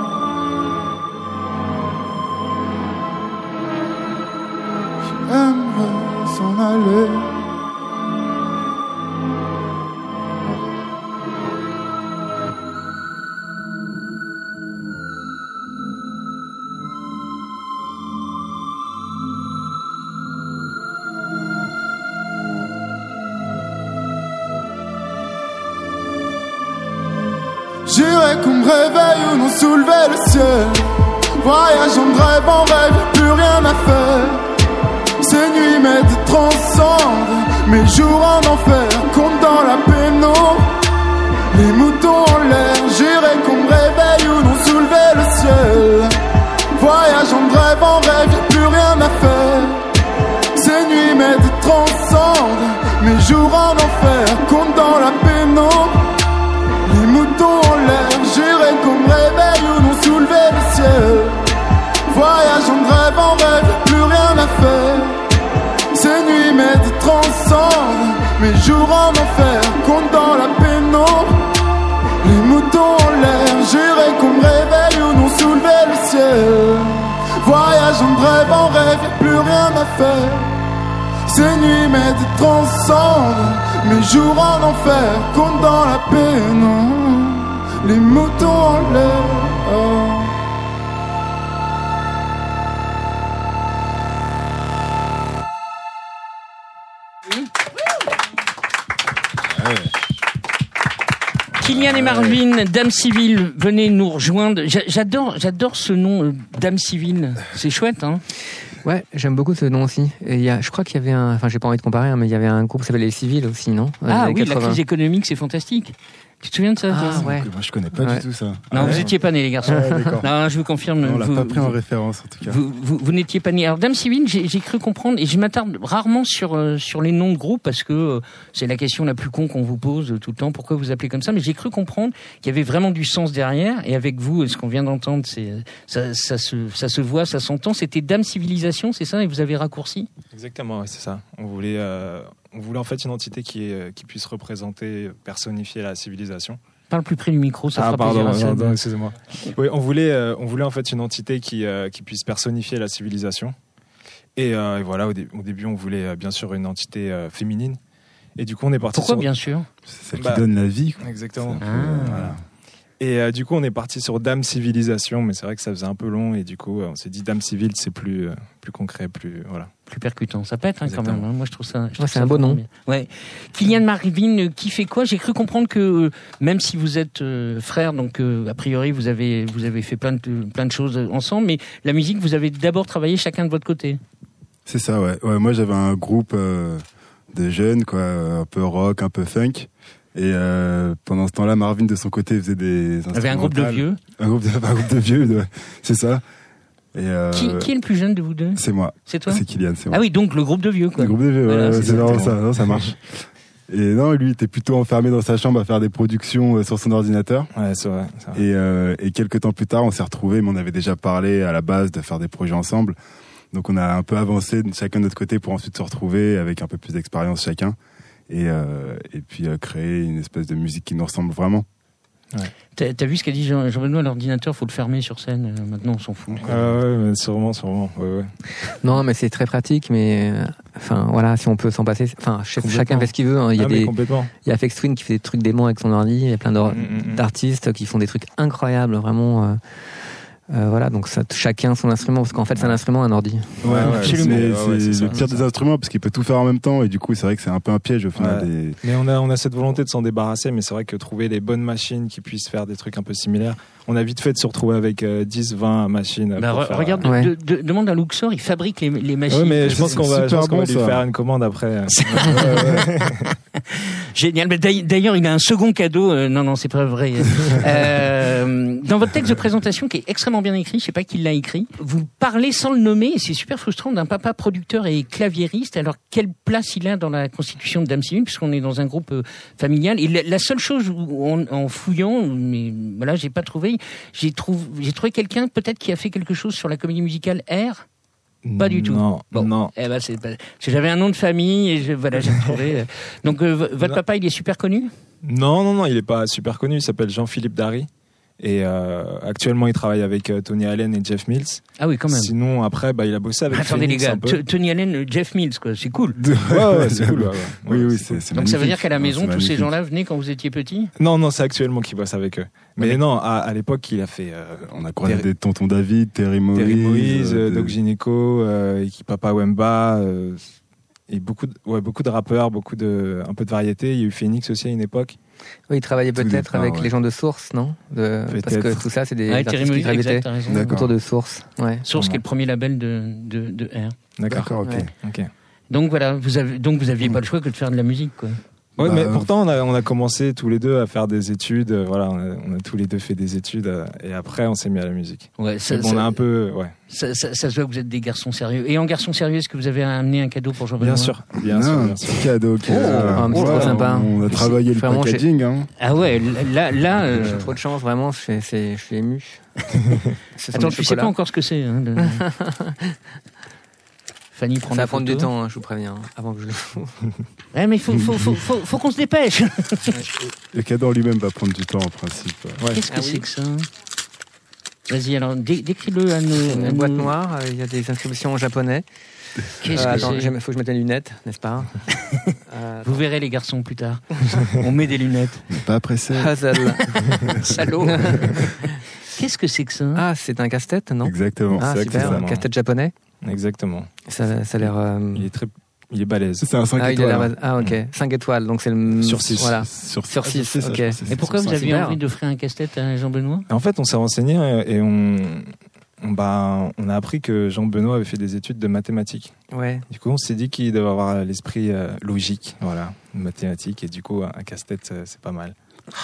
G: Mes jours en enfer, compte dans la pénombre. Les moutons en l'air, j'irai qu'on me réveille ou non soulever le ciel. Voyage en rêve, en rêve, y'a plus rien à faire. Ces nuits m'aident, transcendent mes jours en enfer, compte dans la pénombre. Les moutons en l'air.
A: Marvin, Dame Civile, venez nous rejoindre. J'a- J'adore, j'adore ce nom, euh, Dame Civile. C'est chouette, hein
B: Ouais, j'aime beaucoup ce nom aussi. Et il y a, je crois qu'il y avait un, enfin j'ai pas envie de comparer, hein, mais il y avait un groupe qui s'appelait Les Civils aussi, non?
A: Ah oui, la
B: 80.
A: crise économique, c'est fantastique. Tu te souviens de ça
B: Ah, ouais.
H: Moi, je connais pas
B: Ouais.
H: du tout ça.
A: Non, vous étiez pas nés, les garçons.
H: Ouais, d'accord.
A: non, je vous confirme.
H: On l'a
A: vous-
H: pas pris en référence, en tout cas.
A: Vous, vous, vous n'étiez pas né. Alors, Dame Civile, j'ai j'ai cru comprendre, et je m'attarde rarement sur, euh, sur les noms de groupes parce que euh, c'est la question la plus con qu'on vous pose euh, tout le temps. Pourquoi vous appelez comme ça Mais j'ai cru comprendre qu'il y avait vraiment du sens derrière. Et avec vous, ce qu'on vient d'entendre, c'est euh, ça, ça, se, ça se voit, ça s'entend. C'était Dame Civilisation, c'est ça Et vous avez raccourci?
I: Exactement, ouais, c'est ça. On voulait, euh, on voulait en fait une entité qui, est, euh, qui puisse représenter, personnifier la civilisation.
A: Parle plus près du micro, ça
H: Ah
A: fera
H: pardon,
A: plaisir
H: pardon, excusez-moi. Oui, on voulait, euh, on voulait en fait une entité qui, euh, qui puisse personnifier la civilisation. Et, euh, et voilà, au, dé- au début, on voulait euh, bien sûr une entité euh, féminine. Et du coup, on est parti
A: Pourquoi
H: sur...
A: bien sûr?
I: C'est celle
H: Bah,
I: qui donne la vie. quoi.
H: Exactement.
A: Ah.
H: Voilà. Et euh, du coup, on est parti sur Dame Civilisation, mais c'est vrai que ça faisait un peu long. Et du coup, on s'est dit Dame Civile, c'est plus, euh, plus concret, plus. Voilà.
A: Plus percutant, ça pète hein, quand même. hein. Moi, je trouve ça. je trouve
B: Ouais, c'est un beau nom.
A: bien. Ouais. Kylian Marvin, euh, qui fait quoi? J'ai cru comprendre que euh, même si vous êtes euh, frères, donc euh, a priori vous avez vous avez fait plein de plein de choses ensemble, mais la musique, vous avez d'abord travaillé chacun de votre côté.
I: C'est ça, ouais. ouais moi, j'avais un groupe euh, de jeunes, quoi, un peu rock, un peu funk. Et euh, pendant ce temps-là, Marvin, de son côté, faisait des
A: Vous avez un groupe de vieux.
I: Un groupe de, *laughs* un groupe de vieux, ouais. c'est ça. Et euh,
A: Qui, qui est le plus jeune de vous deux?
I: C'est moi.
A: C'est toi?
I: C'est Kylian, c'est moi.
A: Ah oui, donc le groupe de vieux quoi.
I: Le groupe de vieux, ouais,
A: Voilà,
I: ouais,
A: c'est
I: vraiment ça, non, ça marche. *laughs* Et non, lui, il était plutôt enfermé dans sa chambre à faire des productions euh, sur son ordinateur.
H: Ouais, c'est vrai. c'est vrai.
I: Et, euh, et quelques temps plus tard, on s'est retrouvés, mais on avait déjà parlé à la base de faire des projets ensemble. Donc on a un peu avancé de chacun de notre côté pour ensuite se retrouver avec un peu plus d'expérience chacun. Et, euh, et puis euh, créer une espèce de musique qui nous ressemble vraiment.
A: T'as t'as vu ce qu'a dit Jean- Jean-Benoît L'ordinateur, faut le fermer sur scène. euh, Maintenant, on s'en fout.
H: Ah ouais, mais sûrement, sûrement. Ouais, ouais.
B: Non, mais c'est très pratique, mais euh, enfin voilà, si on peut s'en passer. Enfin, chacun fait ce qu'il veut. hein. Il y a
H: Ah,
B: des, il y a Fex Twin qui fait des trucs démons avec son ordi. Il y a plein
H: Mm, mm, mm.
B: d'artistes qui font des trucs incroyables, vraiment. euh, euh, voilà, donc ça, chacun son instrument, parce qu'en fait, c'est un instrument, un ordi.
H: Ouais, ouais,
I: c'est le
H: ça,
I: pire des instruments parce qu'il peut tout faire en même temps et du coup c'est vrai que c'est un peu un piège au final.
H: Ouais.
I: des-
H: Mais on a, on a cette volonté de s'en débarrasser, mais c'est vrai que trouver les bonnes machines qui puissent faire des trucs un peu similaires, on a vite fait de se retrouver avec euh, 10, 20 machines.
A: Bah,
H: pour
A: re-
H: faire-
A: regarde,
B: Ouais.
A: de- de- demande à Luxor, il fabrique les, les machines.
H: Ouais, mais je pense qu'on va, lui
I: ça.
H: faire une commande après. *laughs*
A: Génial. Mais d'ailleurs- D'ailleurs, il a un second cadeau. Euh, non, non, c'est pas vrai. *laughs* Euh, dans votre texte de présentation, qui est extrêmement bien écrit, je sais pas qui l'a écrit, vous parlez sans le nommer, et c'est super frustrant, d'un papa producteur et claviériste. Alors, quelle place il a dans la constitution de Dame Civile, puisqu'on est dans un groupe euh, familial? Et la, la seule chose, où en, en fouillant, mais voilà, j'ai pas trouvé, j'ai trouvé, quelqu'un peut-être qui a fait quelque chose sur la comédie musicale R? Pas du tout.
H: Non,
A: Bon.
H: non.
A: Eh ben, j'avais un nom de famille et je, voilà, j'ai trouvé. euh. *laughs* Donc, euh, votre
H: Non.
A: papa, il est super connu?
H: Non, non, non, il est pas super connu. Il s'appelle Jean-Philippe Darry. Et euh, actuellement, il travaille avec euh, Tony Allen et Jeff Mills.
A: Ah oui, quand même.
H: Sinon, après, bah, il a bossé avec
A: Attendez les gars, Tony Allen, Jeff Mills, quoi, c'est cool. *laughs*
H: Ouais, ouais, *laughs* c'est cool. ouais, ouais.
I: Oui, oui,
H: c'est
I: c'est
H: cool.
A: Donc ça veut dire qu'à la maison, tous ces gens-là venaient quand vous étiez petit?
H: Non, non, c'est actuellement qu'il bosse avec eux. Mais,
A: mais-
H: non, à, à l'époque, il a fait euh,
I: On a croisé
H: Terry-
I: des tontons David, Terry Moïse,
H: Terry Moïse, Doc Gineco, euh, Papa Wemba, euh, et beaucoup de, ouais, beaucoup de rappeurs, beaucoup de, un peu de variété. Il y a eu Phoenix aussi à une époque.
B: Oui, il travaillait peut-être avec
I: ouais.
B: les gens de Source, non de, Parce que tout ça, c'est des
A: Terry
B: artistes qui gravitaient
A: exact,
B: autour de Source. Ouais.
A: Source qui est le premier label de, de, de R.
I: D'accord, ok.
B: Ouais.
H: Ok.
A: Donc voilà, vous avez, donc vous aviez pas le choix que de faire de la musique, quoi.
H: Ouais,
I: Bah,
H: mais
I: euh,
H: pourtant, on a, on a commencé tous les deux à faire des études. euh, Voilà, on a, on a tous les deux fait des études. euh, et après, on s'est mis à la musique.
A: Ouais, ça,
H: bon, on
A: ça-
H: a un peu, ouais.
A: ça, ça- ça se voit que vous êtes des garçons sérieux. Et en garçon sérieux, est-ce que vous avez amené un cadeau pour Jean-Benoît?
H: Bien sûr, bien sûr,
I: Non, un
H: sûr.
I: petit cadeau. qui est
B: Oh,
I: là.
B: un petit
I: Ouais,
B: sympa.
I: On a travaillé le packaging. Hein.
A: Ah ouais, là, là, euh,
B: J'ai trop de chance, vraiment, je suis, ému. *laughs*
A: Attends, tu sais pas encore ce que c'est. Hein, le- *laughs* Fanny prend
B: Ça va
A: des
B: prendre du temps, hein, je vous préviens, avant que je le
A: Ouais, *laughs* mais il faut, faut, faut, faut, faut qu'on se dépêche.
I: Le cadeau en lui-même va prendre du temps en principe.
H: Ouais.
A: Qu'est-ce que
B: Ah
A: c'est
B: oui.
A: que ça? Vas-y, alors dé- décris-le à nos.
B: Une boîte noire, euh, il y a des inscriptions en japonais.
A: Qu'est-ce
B: Euh,
A: que
B: attends,
A: c'est?
B: il faut que je mette mes lunettes, n'est-ce pas? *laughs* Euh,
A: Vous verrez les garçons plus tard. On met des lunettes.
I: Pas pressé.
B: Puzzle. *laughs*
A: Salaud. Qu'est-ce que c'est que ça?
B: Ah, c'est un casse-tête, non?
I: Exactement.
B: Ah,
I: c'est
B: super,
I: exactement.
B: casse-tête japonais?
H: Exactement.
B: Ça, ça a l'air. euh,
H: Il est très, il est balèze.
I: C'est un 5
B: Ah,
I: étoiles. hein.
B: ah, ok, 5 étoiles, donc c'est le.
H: Sur six.
B: Voilà.
I: Sur,
B: Sur
I: ah,
B: six,
I: ça,
B: ok.
A: Et pourquoi
I: sur
A: vous aviez envie d'offrir un casse-tête à Jean-Benoît?
H: En fait, on s'est renseigné et on, bah, on a appris que Jean Benoît avait fait des études de mathématiques.
B: Ouais.
H: Du coup, on s'est dit qu'il devait avoir l'esprit euh, logique, voilà, mathématique, et du coup, un casse-tête, euh, c'est pas mal.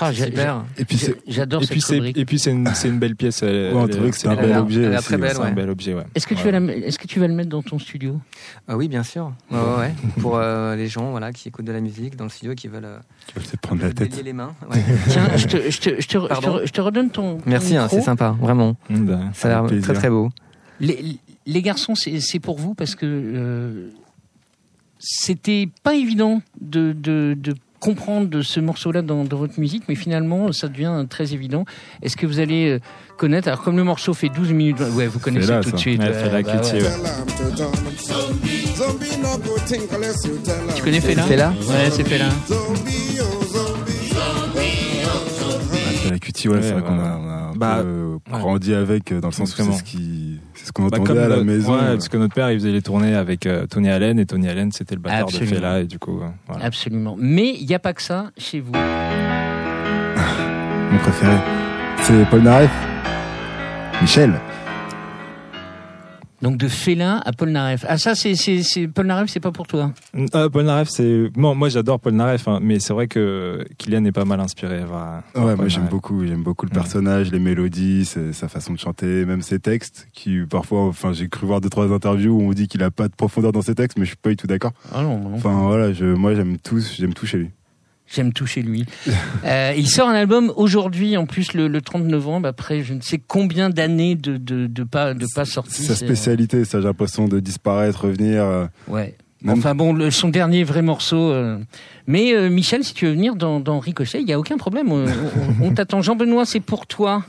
A: Ah, j'ai-
B: Super.
I: Et puis c'est.
A: J'adore
H: Et
A: cette
H: puis, c'est,
A: rubrique.
H: et puis c'est une, c'est une belle pièce. elle-
I: Ouais, on
H: elle-
I: trouvait que c'était un bel objet.
B: elle a l'air
I: aussi,
B: très belle,
H: c'est
B: ouais.
H: un bel objet, ouais.
A: Est-ce que, tu vas la- est-ce que tu vas le mettre dans ton studio?
B: Ah oui, bien sûr. Ouais, ouais, ouais. Pour euh, les gens voilà, qui écoutent de la musique dans le studio, qui veulent euh,
I: Tu vas te prendre la tête.
B: les mains. Ouais. *laughs*
A: Tiens, je te, je, te, je, te, je,
B: Pardon
A: te, je te redonne ton. ton
B: Merci, hein, c'est sympa, vraiment.
H: Mm, bah,
B: Ça a l'air très très beau.
A: Les, les garçons, c'est c'est pour vous parce que euh, c'était pas évident de, de, de comprendre de ce morceau-là dans, dans votre musique, mais finalement, ça devient très évident. Est-ce que vous allez euh, connaître Alors, comme le morceau fait 12 minutes, ouais, vous connaissez
H: là,
A: tout de
H: ça.
A: suite.
H: Ouais,
A: ouais,
H: Fela
A: bah
H: Kuti,
A: ouais.
H: ouais.
A: Tu connais Fela?
B: Fela
A: Ouais, c'est Fela.
I: C'est la cutie, ouais, c'est vrai qu'on a, on a un
H: Bah,
I: peu euh,
H: ouais.
I: grandi avec, euh, dans le sens où c'est ce qui, c'est ce qu'on
H: Bah,
I: entendait à la
H: notre-
I: maison.
H: ouais,
I: euh.
H: parce que notre père, il faisait les tournées avec euh, Tony Allen, et Tony Allen, c'était le batteur
A: Absolument.
H: de Fela, et du coup, euh, voilà.
A: Absolument. Mais il n'y a pas que ça chez vous.
I: Mon préféré. C'est Paul Naref. Michel.
A: Donc de Fela à Paul Naref. Ah ça, c'est, c'est, c'est Paul Naref, c'est pas pour toi.
H: Euh, Paul Naref, c'est. Bon, moi, j'adore Paul Naref, hein, mais c'est vrai que Kylian est pas mal inspiré. par- par
I: Ouais, moi j'aime beaucoup, j'aime beaucoup le
H: Ouais.
I: personnage, les mélodies, sa façon de chanter, même ses textes, qui parfois, enfin j'ai cru voir deux trois interviews où on dit qu'il a pas de profondeur dans ses textes, mais je suis pas du tout d'accord.
A: Ah non, non.
I: Enfin voilà, je, moi j'aime tout, j'aime tout chez lui.
A: J'aime tout chez lui. Euh, il sort un album aujourd'hui, en plus le, le 30 novembre, après je ne sais combien d'années de, de, de pas de pas.
I: Sa
A: c'est-
I: spécialité, ça j'ai l'impression de disparaître, revenir. euh,
A: Ouais.
I: Même-
A: Enfin bon, le- son dernier vrai morceau. euh, Mais euh, Michel, si tu veux venir dans, dans Ricochet, il y a aucun problème. On, on- on t'attend. Jean-Benoît, c'est pour toi.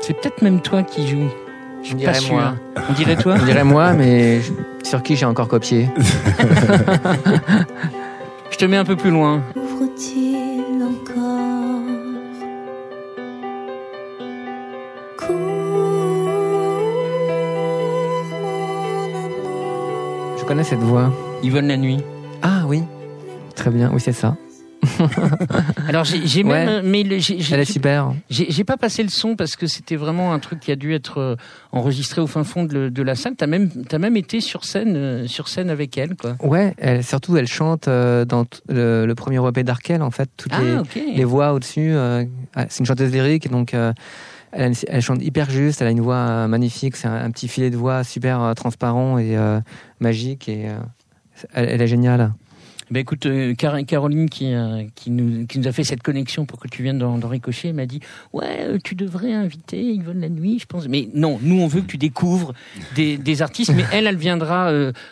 A: C'est peut-être même toi qui joues. Je pas sûr.
B: moi. *laughs*
A: On dirait toi.
B: On dirait moi, mais je- sur qui j'ai encore copié. *laughs*
A: Je te mets un peu plus loin.
J: Ouvre-t-il encore? Cours, mon amour.
B: Je connais cette voix.
A: Yvonne la nuit.
B: Ah oui. Très bien, oui c'est ça. *laughs*
A: Alors j'ai
B: Ouais.
A: même, mais j'ai-
B: Elle est super.
A: J'ai pas passé le son parce que c'était vraiment un truc qui a dû être euh, enregistré au fin fond de, la salle. T'as même, t'as même été sur scène, euh, sur scène avec elle, quoi.
B: Ouais, elle, surtout elle chante euh, dans le, le premier EP d'Arkel en fait, toutes les,
A: Ah,
B: les voix au-dessus. ah, c'est une chanteuse lyrique, donc euh, elle, a une- elle chante hyper juste, elle a une voix magnifique, c'est un, un petit filet de voix super transparent et euh, magique et euh, elle, elle est géniale.
A: Ben écoute, euh, Car- Caroline qui, euh, qui, nous, qui nous a fait cette connexion pour que tu viennes dans, dans Ricochet m'a dit Ouais, euh, tu devrais inviter Yvonne la nuit, je pense. Mais non, nous on veut que tu découvres des, des artistes, mais elle, elle viendra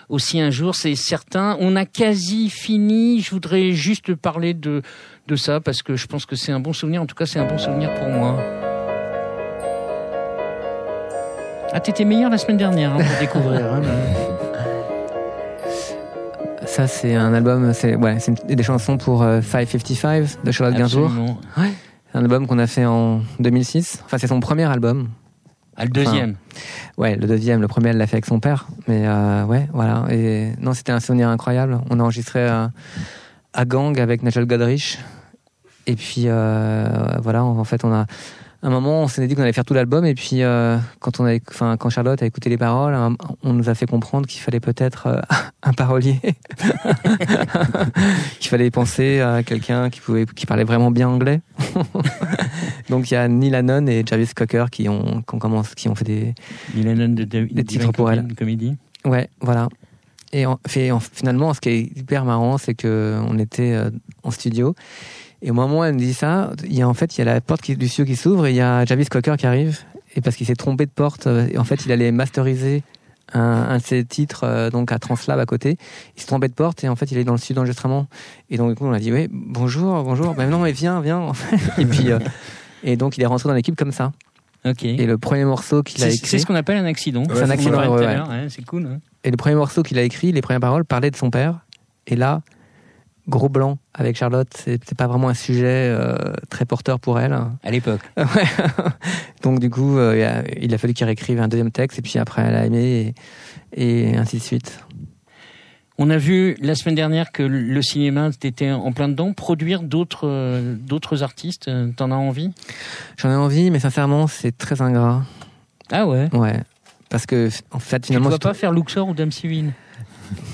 A: aussi un jour, c'est certain. On a quasi fini. Je voudrais juste parler de, de ça parce que je pense que c'est un bon souvenir. En tout cas, c'est un bon souvenir pour moi. Ah, t'étais meilleur la semaine dernière hein, pour découvrir. hein,
B: Ça c'est un album, c'est ouais, des chansons pour euh, 555 de Charlotte Gainsbourg. C'est un album qu'on a fait en 2006. Enfin c'est son premier album.
A: Ah, le deuxième.
B: Ouais, le deuxième, le premier, elle l'a fait avec son père. Mais euh, ouais, voilà. Et non, c'était un souvenir incroyable. On a enregistré euh, à Gang avec Nigel Godrich. Et puis euh, voilà, en fait, on a un moment, on s'est dit qu'on allait faire tout l'album. Et puis euh, quand on a, enfin, quand Charlotte a écouté les paroles, on nous a fait comprendre qu'il fallait peut-être euh, *laughs* un parolier, *laughs* qu'il fallait penser à quelqu'un qui pouvait, qui parlait vraiment bien anglais. *laughs* Donc il y a Neil Hannon et Jarvis Cocker qui ont, qui ont, commencé- qui ont fait des,
A: Il a de, de,
B: Des titres pour elle.
A: comédie.
B: Ouais, voilà. Et en, fait, en- finalement, ce qui est hyper marrant, c'est que on était euh, en studio. Et au moment où elle me dit ça, il y a en fait, il y a la porte qui, du studio qui s'ouvre et il y a Jarvis Cocker qui arrive. Et parce qu'il s'est trompé de porte, euh, et en fait, il allait masteriser un, un de ses titres euh, donc à Translab à côté. Il s'est trompé de porte et en fait, il est dans le studio d'enregistrement. Et donc, du coup, on a dit, oui, bonjour, bonjour. Ben non, mais viens, viens. *laughs* et puis, euh, et donc, il est rentré dans l'équipe comme ça.
A: Ok.
B: Et le premier morceau qu'il a écrit.
A: c'est ce qu'on appelle un accident.
B: C'est un accident, ouais,
A: C'est cool. hein.
B: Et le premier morceau qu'il a écrit, les premières paroles, parlaient de son père. Et là, gros blanc avec Charlotte, c'est pas vraiment un sujet euh, très porteur pour elle.
A: À l'époque. *laughs*
B: Ouais. Donc du coup, euh, il a- il a fallu qu'il réécrive un deuxième texte, et puis après elle a aimé, et, et ainsi de suite.
A: On a vu la semaine dernière que le cinéma était en plein dedans. Produire d'autres euh, d'autres artistes, t'en as envie?
B: J'en ai envie, mais sincèrement, c'est très ingrat.
A: Ah ouais?
B: Ouais. Parce que, en fait,
A: Tu ne
B: finalement,
A: vas pas faire Luxor ou Dame Civile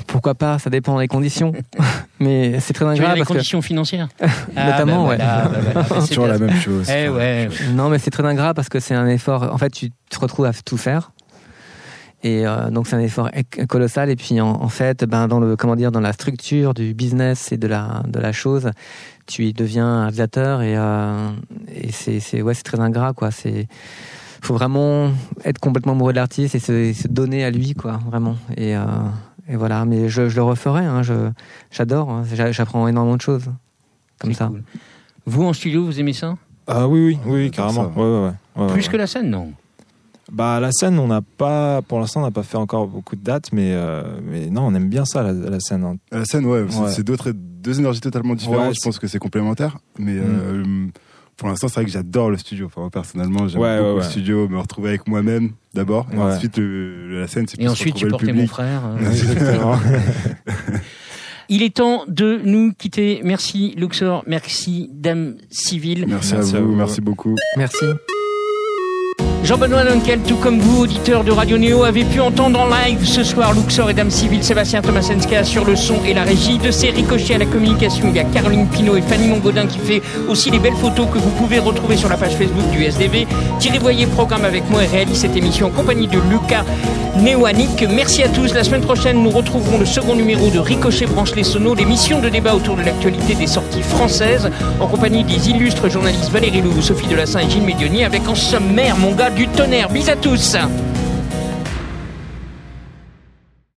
B: pourquoi pas, ça dépend des conditions. *laughs* mais c'est très ingrat
A: les
B: parce que,
A: conditions financières *laughs*
B: Notamment, ouais.
A: bah voilà, bah,
I: C'est
A: c'est
I: toujours la même chose.
A: Eh ouais.
B: Non, mais c'est très ingrat parce que c'est un effort. En fait, tu te retrouves à tout faire. Et euh, donc c'est un effort colossal. Et puis en, en fait, ben dans le comment dire, dans la structure du business et de la de la chose, tu y deviens aviateur et euh, et c'est c'est ouais c'est très ingrat quoi. C'est faut vraiment être complètement amoureux de l'artiste et se, et se donner à lui, quoi, vraiment. Et, euh, et voilà. Mais je, je le referai. Hein, je, j'adore. hein. J'a- J'apprends énormément de choses comme
A: C'est
B: ça.
A: cool. Vous en studio, vous aimez ça?
H: Ah oui, oui, oui, carrément.
I: ça.
H: Ouais, ouais, ouais. Ouais, ouais,
A: Plus
H: ouais.
A: que la scène, non?
H: Bah la scène, on n'a pas, pour l'instant, on n'a pas fait encore beaucoup de dates, mais euh, mais non, on aime bien ça la, la scène. hein.
I: La scène, ouais, c'est-
H: Ouais.
I: c'est d'autres, deux énergies totalement différentes.
H: Ouais,
I: je pense que c'est complémentaire. Mais
H: Mm.
I: euh, pour l'instant, c'est vrai que j'adore le studio. Enfin, moi, personnellement, j'aime
H: Ouais,
I: beaucoup
H: ouais,
I: le studio, me retrouver avec moi-même d'abord. Et
H: Ouais.
I: ensuite, le- la scène, c'est
A: Et
I: plus
A: ensuite,
I: retrouver le
A: supporter mon frère. *laughs*
H: Exactement. *laughs*
A: Il est temps de nous quitter. Merci Luxor, merci Dame Civile.
I: Merci,
H: Merci
I: à
H: à
I: vous,
H: vous.
I: merci beaucoup.
B: Merci.
A: Jean-Benoît Dunkel, tout comme vous, auditeurs de Radio Néo, avez pu entendre en live ce soir Luxor et Dame Civile, Sébastien Tomasenska sur le son et la régie, de ces ricochets à la communication. Il y a Caroline Pinault et Fanny Mongodin qui fait aussi les belles photos que vous pouvez retrouver sur la page Facebook du SDV. Thierry Voyer programme avec moi et réalise cette émission en compagnie de Lucas Néoanic. Merci à tous. La semaine prochaine, nous retrouverons le second numéro de Ricochet Branche les Sonos, l'émission de débat autour de l'actualité des sorties françaises, en compagnie des illustres journalistes Valérie Lou, Sophie Delassin et Gilles Médioni, avec en sommaire mon gars du tonnerre. Bis à tous.